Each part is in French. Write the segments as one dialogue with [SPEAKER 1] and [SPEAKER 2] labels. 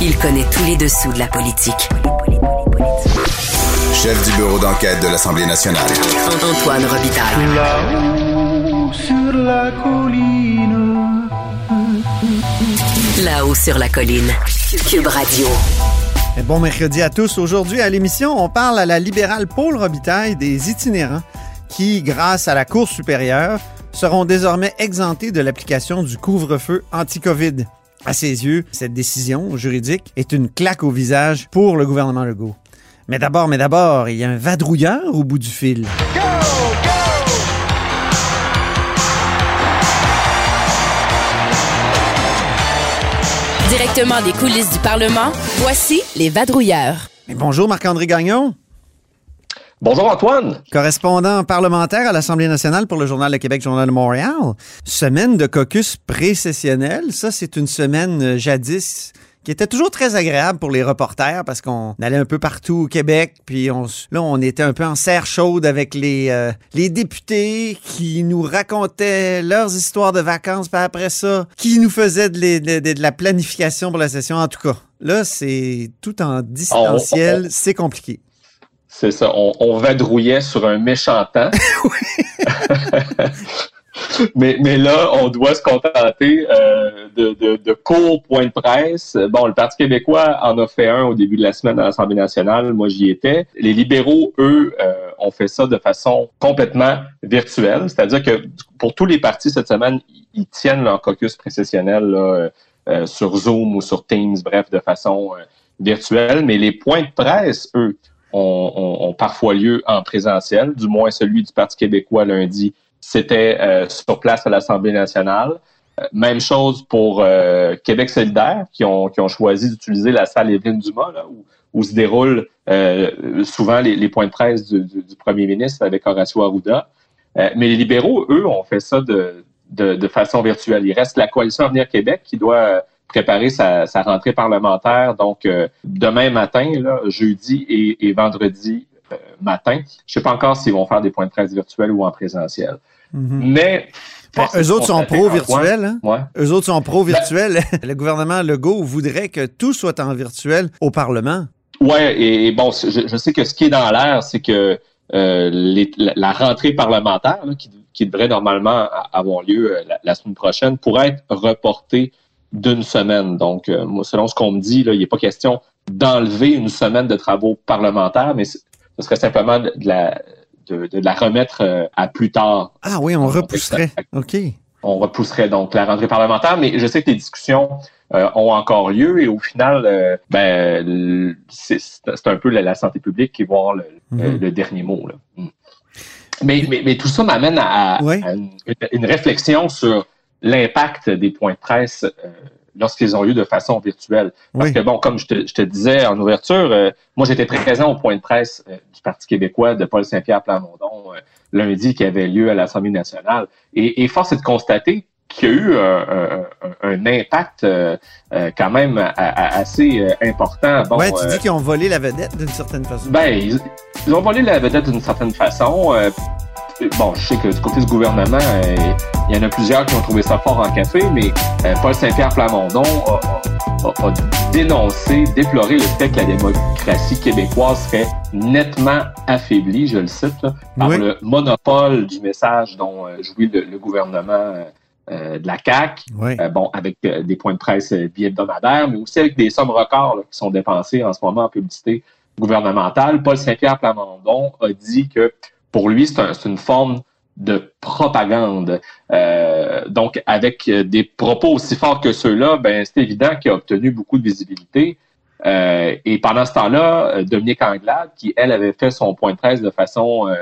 [SPEAKER 1] Il connaît tous les dessous de la politique.
[SPEAKER 2] Chef du bureau d'enquête de l'Assemblée nationale.
[SPEAKER 1] Antoine Robitaille.
[SPEAKER 3] Là-haut sur la colline.
[SPEAKER 1] Là-haut sur la colline. Cube Radio.
[SPEAKER 4] Et Bon mercredi à tous. Aujourd'hui à l'émission, on parle à la libérale Paul Robitaille des itinérants qui, grâce à la Cour supérieure, seront désormais exemptés de l'application du couvre-feu anti-COVID. À ses yeux, cette décision juridique est une claque au visage pour le gouvernement Legault. Mais d'abord, mais d'abord, il y a un vadrouilleur au bout du fil.
[SPEAKER 5] Directement des coulisses du Parlement, voici les vadrouilleurs.
[SPEAKER 4] Mais bonjour Marc-André Gagnon,
[SPEAKER 6] Bonjour Antoine.
[SPEAKER 4] correspondant parlementaire à l'Assemblée nationale pour le Journal de Québec, Journal de Montréal. Semaine de caucus pré-sessionnel. Ça, c'est une semaine euh, jadis qui était toujours très agréable pour les reporters parce qu'on allait un peu partout au Québec, puis on, là, on était un peu en serre chaude avec les, euh, les députés qui nous racontaient leurs histoires de vacances, puis après ça, qui nous faisaient de, les- de- de- de la planification pour la session. En tout cas, là, c'est tout en distanciel, c'est compliqué.
[SPEAKER 6] C'est ça, on, on vadrouillait sur un méchant temps. mais, mais là, on doit se contenter euh, de, de, de courts points de presse. Bon, le Parti québécois en a fait un au début de la semaine à l'Assemblée nationale. Moi, j'y étais. Les libéraux, eux, euh, ont fait ça de façon complètement virtuelle. C'est-à-dire que pour tous les partis cette semaine, ils tiennent leur caucus précessionnel là, euh, sur Zoom ou sur Teams, bref, de façon euh, virtuelle. Mais les points de presse, eux, ont, parfois lieu en présentiel, du moins celui du Parti québécois lundi, c'était euh, sur place à l'Assemblée nationale. Euh, même chose pour euh, Québec solidaire, qui ont, choisi d'utiliser la salle Évelyne Dumas, là, où, se déroulent souvent les, points de presse du, premier ministre avec Horacio Arruda. Mais les libéraux, eux, ont fait ça de, façon virtuelle. Il reste la coalition Avenir Québec qui doit préparer sa, sa rentrée parlementaire. Donc, euh, demain matin, là, jeudi et, et vendredi euh, matin. Je sais pas encore s'ils vont faire des points de presse virtuels ou en présentiel.
[SPEAKER 4] Mhm.
[SPEAKER 6] Mais... Est
[SPEAKER 4] eux autres sont
[SPEAKER 6] constater,
[SPEAKER 4] pro-virtuels, hein?
[SPEAKER 6] Ouais.
[SPEAKER 4] Eux autres sont pro-virtuels. le gouvernement Legault voudrait que tout soit en virtuel au Parlement.
[SPEAKER 6] Ouais, et, et bon, je, je sais que ce qui est dans l'air, c'est que euh, les- la, la rentrée parlementaire, là, qui, qui devrait normalement avoir lieu euh, la, la semaine prochaine, pourrait être reportée d'une semaine. Donc, euh, moi, selon ce qu'on me dit, là, il n'est pas question d'enlever une semaine de travaux parlementaires, mais ce serait simplement de, la, de, de la remettre euh, à plus tard.
[SPEAKER 4] Ah oui, on repousserait. OK.
[SPEAKER 6] On repousserait donc la rentrée parlementaire, mais je sais que les discussions euh, ont encore lieu et au final, euh, ben, c'est un peu la, la santé publique qui va avoir le, le-
[SPEAKER 4] Mhm.
[SPEAKER 6] le dernier mot. Là. Mm. Mais, mais, mais tout ça m'amène à, une réflexion sur l'impact des points de presse euh, lorsqu'ils ont lieu de façon virtuelle. Parce
[SPEAKER 4] Oui.
[SPEAKER 6] que, bon, comme je te, je te disais en ouverture, euh, moi, j'étais très présent au point de presse euh, du Parti québécois de Paul Saint-Pierre Plamondon euh, lundi qui avait lieu à l'Assemblée nationale. Et, et force est de constater qu'il y a eu un, un- un- un impact euh, euh, quand même a- a- assez euh, important. Bon,
[SPEAKER 4] ouais, tu
[SPEAKER 6] euh,
[SPEAKER 4] dis qu'ils ont volé la vedette d'une certaine façon.
[SPEAKER 6] ben, ils, ils ont volé la vedette d'une certaine façon. Bon, je sais que du côté du gouvernement, euh, il y en a plusieurs qui ont trouvé ça fort en café, mais euh, Paul Saint-Pierre Plamondon a, a- a- a dénoncé, déploré le fait que la démocratie québécoise serait nettement affaiblie, je le cite, là, par
[SPEAKER 4] Oui.
[SPEAKER 6] le monopole du message dont euh, jouit le, le gouvernement euh, de la CAQ.
[SPEAKER 4] Oui.
[SPEAKER 6] Euh, bon, avec euh, des points de presse bi-hebdomadaires, mais aussi avec des sommes records là, qui sont dépensées en ce moment en publicité gouvernementale. Paul Saint-Pierre Plamondon a dit que pour lui, c'est un- une forme de propagande. Euh, donc, avec euh, des propos aussi forts que ceux-là, ben, c'est évident qu'il a obtenu beaucoup de visibilité. Euh, et pendant ce temps-là, euh, Dominique Anglade, qui, elle, avait fait son point de presse de façon euh,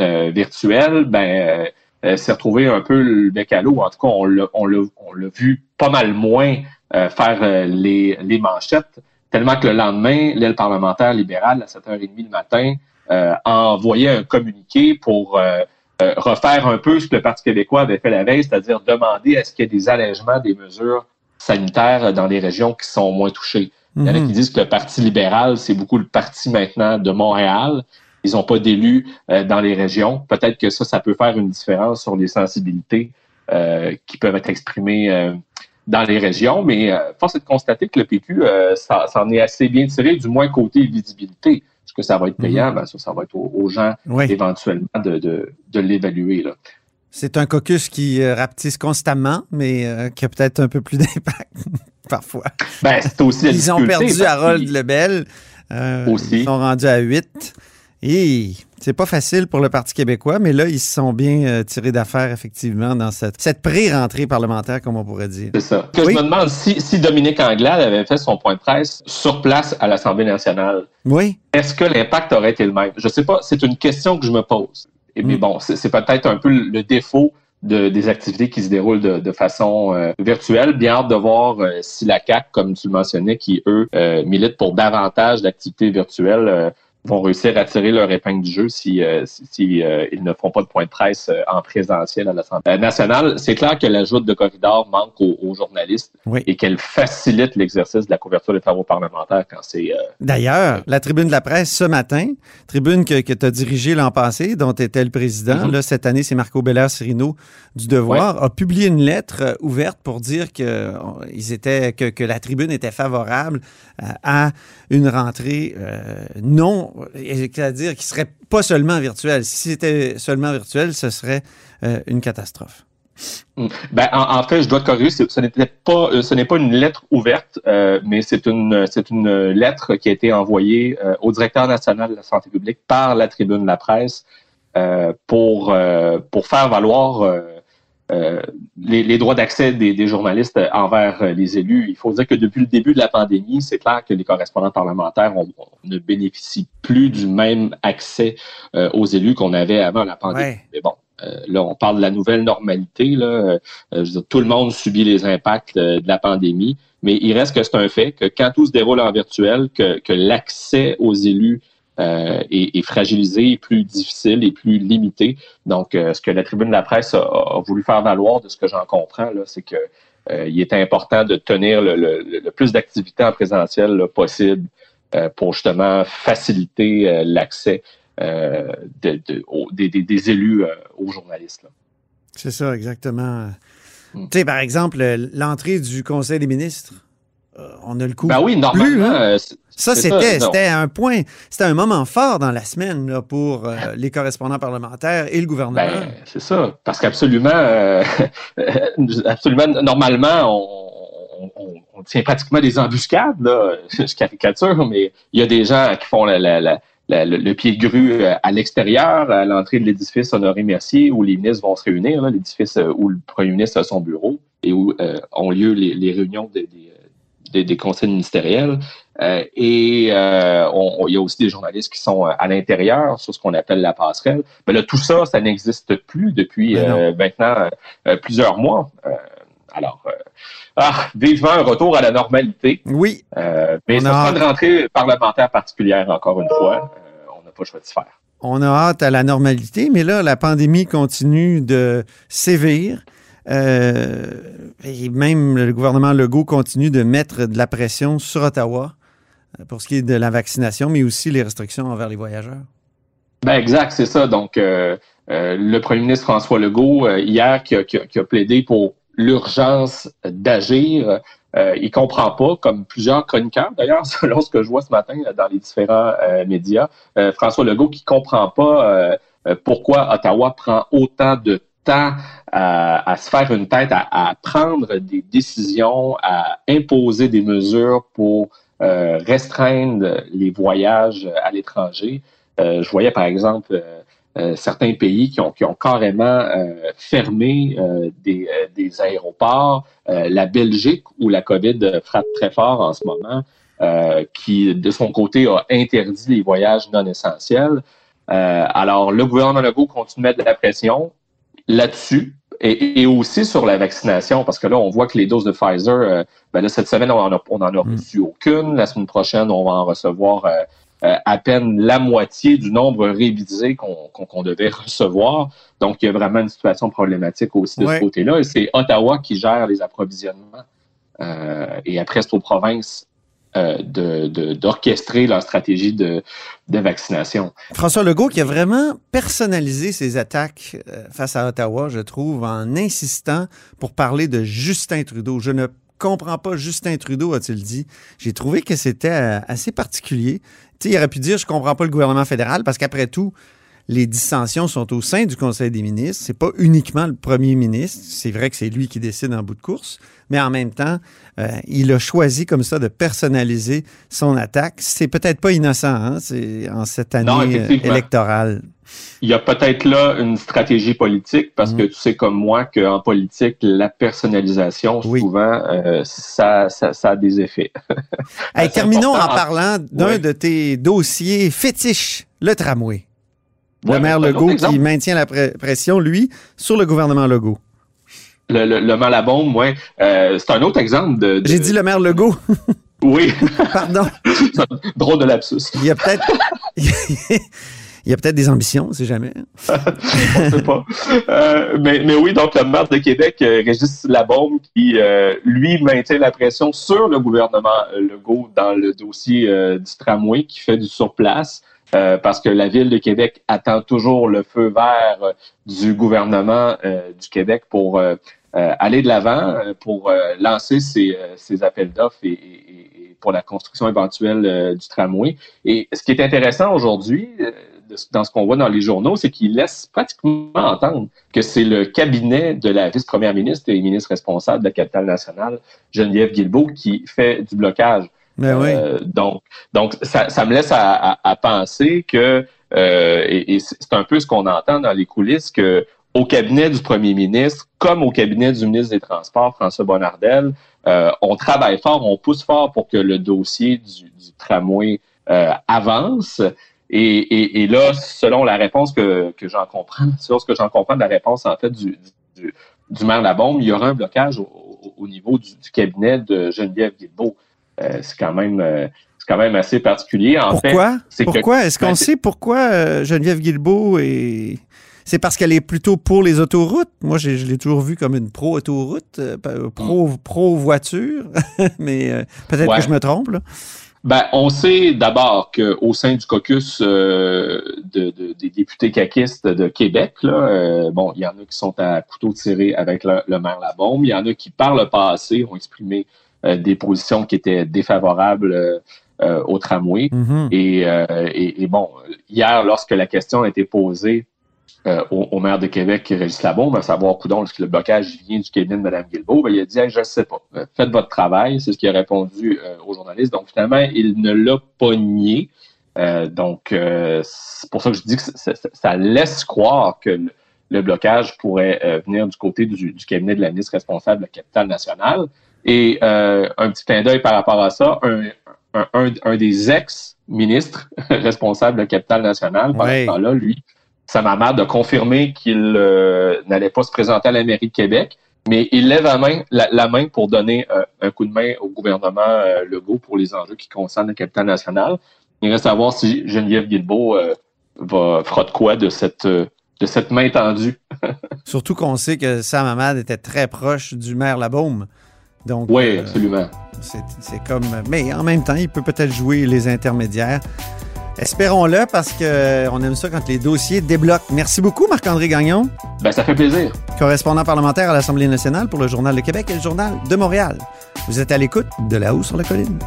[SPEAKER 6] euh, virtuelle, ben, s'est retrouvé un peu le bec à l'eau. En tout cas, on l'a, on l'a, vu pas mal moins faire les, les manchettes, tellement que le lendemain, l'aile parlementaire libérale, à 7h30 le matin, a envoyé un communiqué pour euh, euh, refaire un peu ce que le Parti québécois avait fait la veille, c'est-à-dire demander à ce qu'il y ait des allègements des mesures sanitaires dans les régions qui sont moins touchées. Il y en a
[SPEAKER 4] Mhm.
[SPEAKER 6] qui disent que le Parti libéral, c'est beaucoup le parti maintenant de Montréal. Ils n'ont pas d'élus euh, dans les régions. Peut-être que ça, ça peut faire une différence sur les sensibilités euh, qui peuvent être exprimées euh, dans les régions, mais force est de constater que le PQ s'en est assez bien tiré, du moins côté visibilité. Est-ce que ça va être payant? Ben, ça, ça va être aux, gens éventuellement de, de, de l'évaluer.
[SPEAKER 4] C'est un caucus qui rapetisse constamment, mais qui a peut-être un peu plus d'impact parfois.
[SPEAKER 6] Ben, c'est aussi
[SPEAKER 4] Ils ont perdu Harold Lebel. aussi. Ils sont rendus à 8. Et c'est pas facile pour le Parti québécois, mais là, ils se sont bien euh, tirés d'affaire, effectivement, dans cette, cette pré-rentrée parlementaire, comme on pourrait dire.
[SPEAKER 6] C'est ça. Que je me demande si, si Dominique Anglade avait fait son point de presse sur place à l'Assemblée nationale.
[SPEAKER 4] Oui.
[SPEAKER 6] Est-ce que l'impact aurait été le même? Je sais pas. C'est une question que je me pose. Et mais mm. bon, c'est peut-être un peu le défaut de, des activités qui se déroulent de, de façon euh, virtuelle. Bien hâte de voir euh, si la CAC, comme tu le mentionnais, qui eux militent pour davantage d'activités virtuelles, vont réussir à tirer leur épingle du jeu si, euh, si, euh, ils ne font pas de point de presse euh, en présentiel à l'Assemblée nationale. C'est clair que l'ajout de corridor manque aux, journalistes et qu'elle facilite l'exercice de la couverture des travaux parlementaires quand c'est...
[SPEAKER 4] D'ailleurs, la tribune de la presse ce matin, tribune que, que tu as dirigée l'an passé, dont tu étais le président, mm-hmm. là, cette année, c'est Marco Bellard-Cirino du Devoir, a publié une lettre ouverte pour dire que, ils étaient, que, que la tribune était favorable à une rentrée non c'est-à-dire qu'il serait pas seulement virtuel. Si c'était seulement virtuel, ce serait euh, une catastrophe.
[SPEAKER 6] Hmm. Ben, en, fait, je dois te corriger, euh, ce n'est pas une lettre ouverte, euh, mais c'est une, lettre qui a été envoyée au directeur national de la santé publique par la Tribune de la presse pour faire valoir euh, les, droits d'accès des, journalistes envers euh, les élus. Il faut dire que depuis le début de la pandémie, c'est clair que les correspondants parlementaires ne bénéficient plus du même accès euh, aux élus qu'on avait avant la pandémie. Mais bon, là, on parle de la nouvelle normalité. Là. tout le monde subit les impacts de la pandémie, mais il reste que c'est un fait que quand tout se déroule en virtuel, que, que l'accès aux élus euh, est, fragilisé, plus difficile et plus limité. Donc, euh, ce que la tribune de la presse a, voulu faire valoir, de ce que j'en comprends, c'est que euh, il était important de tenir le, plus d'activités en présentiel possible pour justement faciliter l'accès des, élus aux journalistes.
[SPEAKER 4] C'est ça, exactement. Hmm. Tu sais, par exemple, l'entrée du Conseil des ministres, on a le coup.
[SPEAKER 6] Ben oui, normalement,
[SPEAKER 4] hein? Ça, c'était un point, c'était un moment fort dans la semaine pour euh, les correspondants parlementaires et le gouvernement. Ben,
[SPEAKER 6] c'est ça, parce qu'absolument, euh, absolument, normalement, on, tient pratiquement des embuscades, là, je caricature, mais il y a des gens qui font le pied de grue euh, à l'extérieur, à l'entrée de l'édifice Honoré-Mercier, où les ministres vont se réunir, l'édifice où le premier ministre a son bureau et où ont lieu les, réunions des, des, conseils ministériels. Euh, et euh, il y a aussi des journalistes qui sont euh, à l'intérieur sur ce qu'on appelle la passerelle. Mais là, tout ça, ça n'existe plus depuis maintenant plusieurs mois. alors, ah, vivement un retour à la normalité.
[SPEAKER 4] Oui.
[SPEAKER 6] mais ça pas de rentrée parlementaire particulière, encore une fois. on n'a pas le choix de se faire.
[SPEAKER 4] On a hâte à la normalité, mais là, la pandémie continue de sévir. Euh, et même le gouvernement Legault continue de mettre de la pression sur Ottawa euh, pour ce qui est de la vaccination, mais aussi les restrictions envers les voyageurs.
[SPEAKER 6] Ben exact, c'est ça. Donc, euh, le premier ministre François Legault, hier, qui a, plaidé pour l'urgence d'agir, il comprend pas, comme plusieurs chroniqueurs d'ailleurs, selon ce que je vois ce matin dans les différents médias, François Legault qui comprend pas pourquoi Ottawa prend autant de temps à, se faire une tête, à, prendre des décisions, à imposer des mesures pour euh, restreindre les voyages à l'étranger. Euh, je voyais par exemple euh, certains pays qui ont, qui ont carrément fermé des, des, aéroports. la Belgique, où la COVID frappe très fort en ce moment, qui de son côté a interdit les voyages non essentiels. alors, le gouvernement Legault continue de mettre de la pression là-dessus et, aussi sur la vaccination, parce que là, on voit que les doses de Pfizer, euh, ben là, cette semaine, on en a, on en a mm. reçu aucune. La semaine prochaine, on va en recevoir euh, euh, à peine la moitié du nombre révisé qu'on devait recevoir. Donc, il y a vraiment une situation problématique aussi de ce côté-là. Et c'est Ottawa qui gère les approvisionnements. et après, c'est aux provinces euh, d'orchestrer leur stratégie de, vaccination.
[SPEAKER 4] François Legault qui a vraiment personnalisé ses attaques euh, face à Ottawa, je trouve, en insistant pour parler de Justin Trudeau. Je ne comprends pas Justin Trudeau, a-t-il dit. J'ai trouvé que c'était euh, assez particulier. Sais, il aurait pu dire je comprends pas le gouvernement fédéral parce qu'après tout, les dissensions sont au sein du Conseil des ministres. C'est pas uniquement le premier ministre. C'est vrai que c'est lui qui décide en bout de course, mais en même temps, euh, il a choisi comme ça de personnaliser son attaque. C'est peut-être pas innocent hein, c'est en cette année
[SPEAKER 6] Non,
[SPEAKER 4] euh, électorale.
[SPEAKER 6] Il y a peut-être là une stratégie politique parce que tu sais comme moi qu'en politique, la personnalisation,
[SPEAKER 4] Oui.
[SPEAKER 6] souvent, euh, ça, ça, ça a des effets.
[SPEAKER 4] Hey, terminons en parlant d'un de tes dossiers fétiches, le tramway. Le
[SPEAKER 6] Ouais,
[SPEAKER 4] maire Legault qui maintient la pre- pression, lui, sur le gouvernement Legault.
[SPEAKER 6] Le, le, le ouais. Euh, c'est un autre exemple de. de-
[SPEAKER 4] J'ai dit le maire Legault,
[SPEAKER 6] Oui,
[SPEAKER 4] pardon.
[SPEAKER 6] drôle de lapsus.
[SPEAKER 4] Il y a peut-être... Il y a peut-être des ambitions, on sait jamais.
[SPEAKER 6] On sait pas. Euh, mais, mais oui, donc le maire de Québec, euh, Régis Labombe, qui euh, lui maintient la pression sur le gouvernement Legault dans le dossier euh, du tramway qui fait du surplace. Euh, parce que la ville de Québec attend toujours le feu vert euh, du gouvernement euh, du Québec pour aller de l'avant, pour lancer ses, euh, ses appels d'offres et, et- et pour la construction éventuelle du tramway. Et ce qui est intéressant aujourd'hui, dans ce qu'on voit dans les journaux, c'est qu'il laisse pratiquement entendre que c'est le cabinet de la vice-première ministre et ministre responsable de la capitale nationale, Geneviève Guilbeault, qui fait du blocage.
[SPEAKER 4] Ben oui.
[SPEAKER 6] Euh, donc, donc ça, ça me laisse à, à- à penser que, euh, et, et c'est un peu ce qu'on entend dans les coulisses, que au cabinet du premier ministre, comme au cabinet du ministre des Transports, François Bonnardel, euh, on travaille fort, on pousse fort pour que le dossier du, du tramway euh, avance. Et, et, et là, selon la réponse que, que j'en comprends, selon ce que j'en comprends de la réponse en fait du, du, du maire Labombe, il y aura un blocage au- au niveau du, du cabinet de Geneviève Guilbeault. Euh, c'est quand même euh, c'est quand même assez particulier. En
[SPEAKER 4] Pourquoi?
[SPEAKER 6] c'est que-
[SPEAKER 4] Pourquoi? Est-ce qu'on
[SPEAKER 6] ben,
[SPEAKER 4] sait pourquoi euh, Geneviève Guilbeault est... C'est parce qu'elle est plutôt pour les autoroutes? Moi, je l'ai toujours vue comme une pro-autoroute, euh, pro- pro-voiture, mais euh, peut-être
[SPEAKER 6] Ouais.
[SPEAKER 4] que je me trompe. Là.
[SPEAKER 6] Ben, on sait d'abord qu'au sein du caucus euh, de, de- des députés caquistes de Québec, là, bon, il y en a qui sont à couteau tiré avec le, le maire Labombe. Il y en a qui, par le passé, ont exprimé des positions qui étaient défavorables euh, euh, au tramway.
[SPEAKER 4] Mhm.
[SPEAKER 6] Et, euh, et, et bon, hier, lorsque la question a été posée euh, au, au maire de Québec, Régis Labombe, à savoir, coudon, est-ce que le blocage vient du cabinet de Mme Guilbeault? Ben, il a dit, Hey, je ne sais pas. Euh, Faites votre travail. C'est ce qu'il a répondu euh, aux journalistes. Donc, finalement, il ne l'a pas nié. Euh, donc, euh, c'est pour ça que je dis que ça, ça- ça laisse croire que le, le blocage pourrait euh, venir du côté du, du cabinet de la ministre responsable de la capitale nationale. Et euh, un petit clin d'œil par rapport à ça, un, un, un- un des ex-ministres responsables de la capitale nationale, pendant
[SPEAKER 4] Ouais.
[SPEAKER 6] ce temps-là, lui, marre de confirmer qu'il euh, n'allait pas se présenter à la mairie de Québec, mais il lève la main, la, la main pour donner euh, un coup de main au gouvernement Legault pour les enjeux qui concernent la capitale nationale. Il reste à voir si Geneviève Guilbeault va, fera de quoi de cette, de cette main tendue.
[SPEAKER 4] Surtout qu'on sait que Sam Hamad était très proche du maire Labaume. Donc,
[SPEAKER 6] Oui,
[SPEAKER 4] euh,
[SPEAKER 6] absolument.
[SPEAKER 4] c'est comme. Mais en même temps, il peut peut-être jouer les intermédiaires. Espérons-le parce qu'on aime ça quand les dossiers débloquent. Merci beaucoup, Marc-André Gagnon,
[SPEAKER 6] Ben, ça fait plaisir.
[SPEAKER 4] correspondant parlementaire à l'Assemblée nationale pour le Journal de Québec et le Journal de Montréal. Vous êtes à l'écoute de là-haut sur la colline.